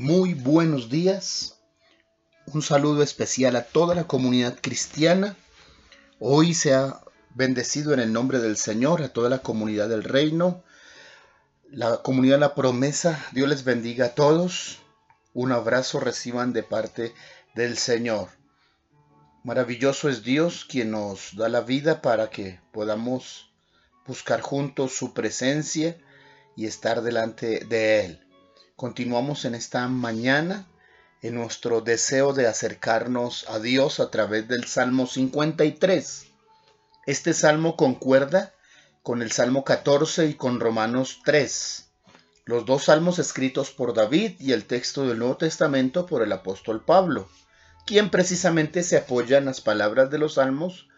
Muy buenos días. Un saludo especial a toda la comunidad cristiana. Hoy se ha bendecido en el nombre del Señor a toda la comunidad del reino. La comunidad la promesa, Dios les bendiga a todos. Un abrazo reciban de parte del Señor. Maravilloso es Dios quien nos da la vida para que podamos buscar juntos su presencia y estar delante de Él. Continuamos en esta mañana en nuestro deseo de acercarnos a Dios a través del Salmo 53. Este salmo concuerda con el Salmo 14 y con Romanos 3, los dos salmos escritos por David y el texto del Nuevo Testamento por el apóstol Pablo, quien precisamente se apoya en las palabras de los salmos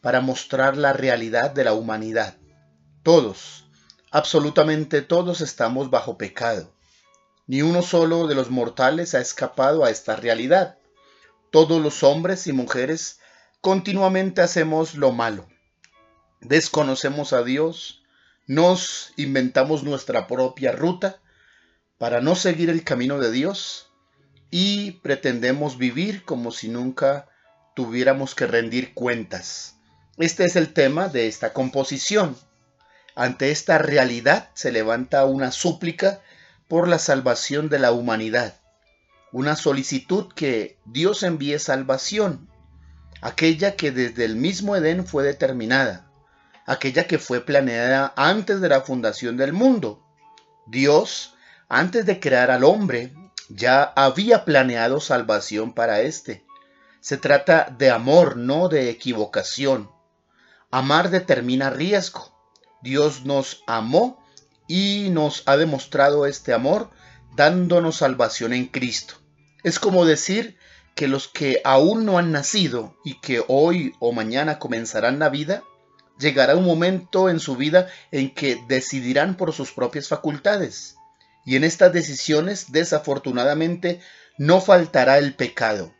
para mostrar la realidad de la humanidad. Todos, absolutamente todos estamos bajo pecado ni uno solo de los mortales ha escapado a esta realidad. Todos los hombres y mujeres continuamente hacemos lo malo. Desconocemos a Dios, nos inventamos nuestra propia ruta para no seguir el camino de Dios y pretendemos vivir como si nunca tuviéramos que rendir cuentas. Este es el tema de esta composición. Ante esta realidad se levanta una súplica por la salvación de la humanidad. Una solicitud que Dios envíe salvación, aquella que desde el mismo Edén fue determinada, aquella que fue planeada antes de la fundación del mundo. Dios, antes de crear al hombre, ya había planeado salvación para éste. Se trata de amor, no de equivocación. Amar determina riesgo. Dios nos amó y nos ha demostrado este amor dándonos salvación en Cristo. Es como decir que los que aún no han nacido y que hoy o mañana comenzarán la vida, llegará un momento en su vida en que decidirán por sus propias facultades. Y en estas decisiones, desafortunadamente, no faltará el pecado.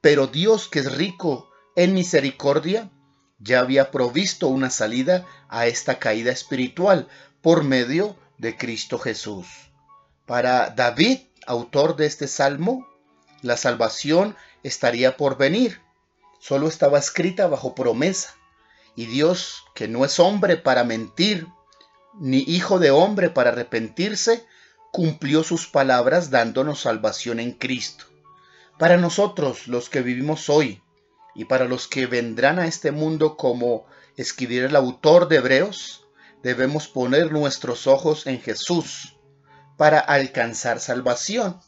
Pero Dios, que es rico en misericordia, ya había provisto una salida a esta caída espiritual por medio de Cristo Jesús. Para David, autor de este salmo, la salvación estaría por venir. Solo estaba escrita bajo promesa. Y Dios, que no es hombre para mentir, ni hijo de hombre para arrepentirse, cumplió sus palabras dándonos salvación en Cristo. Para nosotros, los que vivimos hoy, y para los que vendrán a este mundo como escribiera el autor de Hebreos, debemos poner nuestros ojos en Jesús para alcanzar salvación.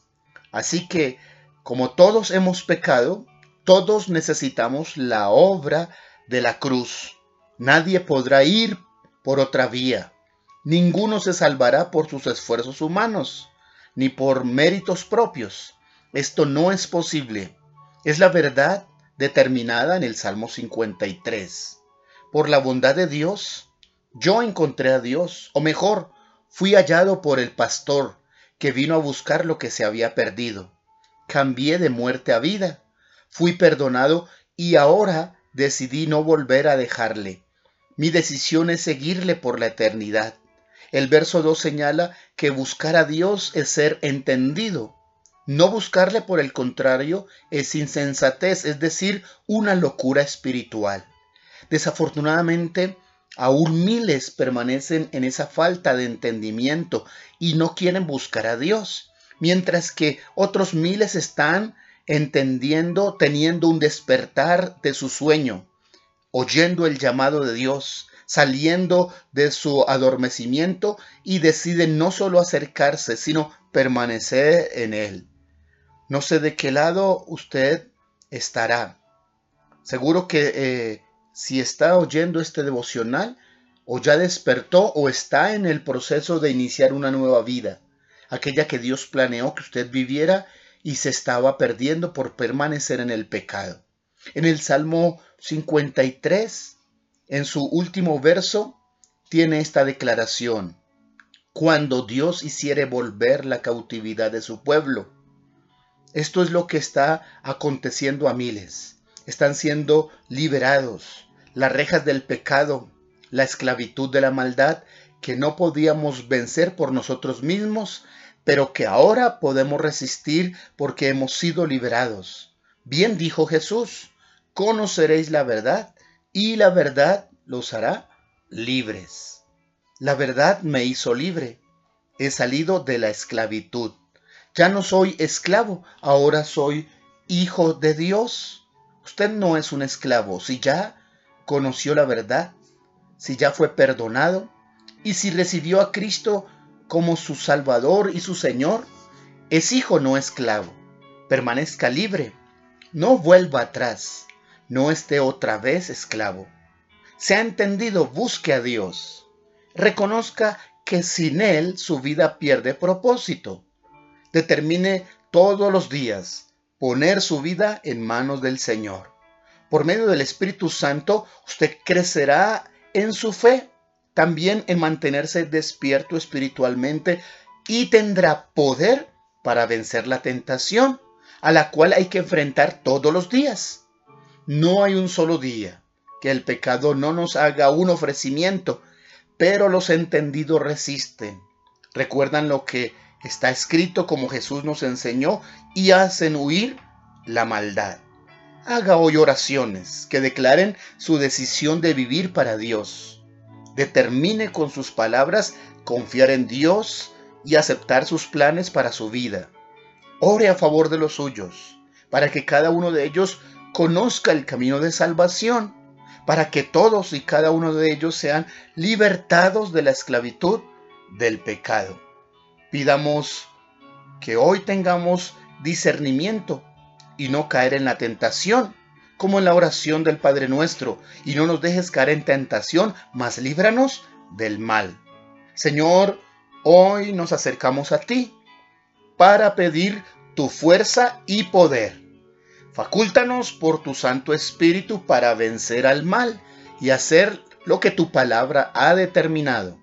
Así que, como todos hemos pecado, todos necesitamos la obra de la cruz. Nadie podrá ir por otra vía. Ninguno se salvará por sus esfuerzos humanos, ni por méritos propios. Esto no es posible. Es la verdad determinada en el Salmo 53. Por la bondad de Dios, yo encontré a Dios, o mejor, fui hallado por el pastor que vino a buscar lo que se había perdido. Cambié de muerte a vida, fui perdonado y ahora decidí no volver a dejarle. Mi decisión es seguirle por la eternidad. El verso 2 señala que buscar a Dios es ser entendido. No buscarle por el contrario es insensatez, es decir, una locura espiritual. Desafortunadamente, Aún miles permanecen en esa falta de entendimiento y no quieren buscar a Dios, mientras que otros miles están entendiendo, teniendo un despertar de su sueño, oyendo el llamado de Dios, saliendo de su adormecimiento y deciden no solo acercarse, sino permanecer en él. No sé de qué lado usted estará. Seguro que eh, si está oyendo este devocional o ya despertó o está en el proceso de iniciar una nueva vida, aquella que Dios planeó que usted viviera y se estaba perdiendo por permanecer en el pecado. En el Salmo 53, en su último verso, tiene esta declaración, cuando Dios hiciere volver la cautividad de su pueblo. Esto es lo que está aconteciendo a miles están siendo liberados. Las rejas del pecado, la esclavitud de la maldad que no podíamos vencer por nosotros mismos, pero que ahora podemos resistir porque hemos sido liberados. Bien dijo Jesús, conoceréis la verdad y la verdad los hará libres. La verdad me hizo libre. He salido de la esclavitud. Ya no soy esclavo, ahora soy hijo de Dios. Usted no es un esclavo. Si ya conoció la verdad, si ya fue perdonado y si recibió a Cristo como su Salvador y su Señor, es hijo, no esclavo. Permanezca libre. No vuelva atrás. No esté otra vez esclavo. Se ha entendido, busque a Dios. Reconozca que sin Él su vida pierde propósito. Determine todos los días poner su vida en manos del Señor. Por medio del Espíritu Santo, usted crecerá en su fe, también en mantenerse despierto espiritualmente y tendrá poder para vencer la tentación, a la cual hay que enfrentar todos los días. No hay un solo día que el pecado no nos haga un ofrecimiento, pero los entendidos resisten. Recuerdan lo que está escrito como Jesús nos enseñó y hacen huir la maldad. Haga hoy oraciones que declaren su decisión de vivir para Dios. Determine con sus palabras confiar en Dios y aceptar sus planes para su vida. Ore a favor de los suyos, para que cada uno de ellos conozca el camino de salvación, para que todos y cada uno de ellos sean libertados de la esclavitud del pecado. Pidamos que hoy tengamos discernimiento y no caer en la tentación, como en la oración del Padre nuestro, y no nos dejes caer en tentación, mas líbranos del mal. Señor, hoy nos acercamos a ti para pedir tu fuerza y poder. Facúltanos por tu Santo Espíritu para vencer al mal y hacer lo que tu palabra ha determinado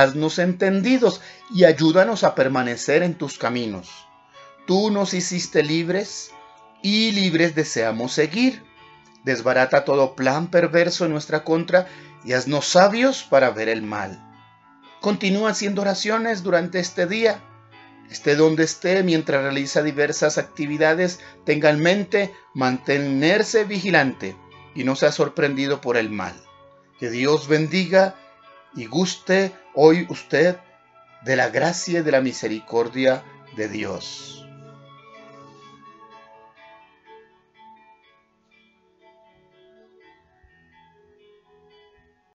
haznos entendidos y ayúdanos a permanecer en tus caminos. Tú nos hiciste libres y libres deseamos seguir. Desbarata todo plan perverso en nuestra contra y haznos sabios para ver el mal. Continúa haciendo oraciones durante este día. Esté donde esté mientras realiza diversas actividades, tenga en mente mantenerse vigilante y no sea sorprendido por el mal. Que Dios bendiga y guste hoy usted de la gracia y de la misericordia de Dios.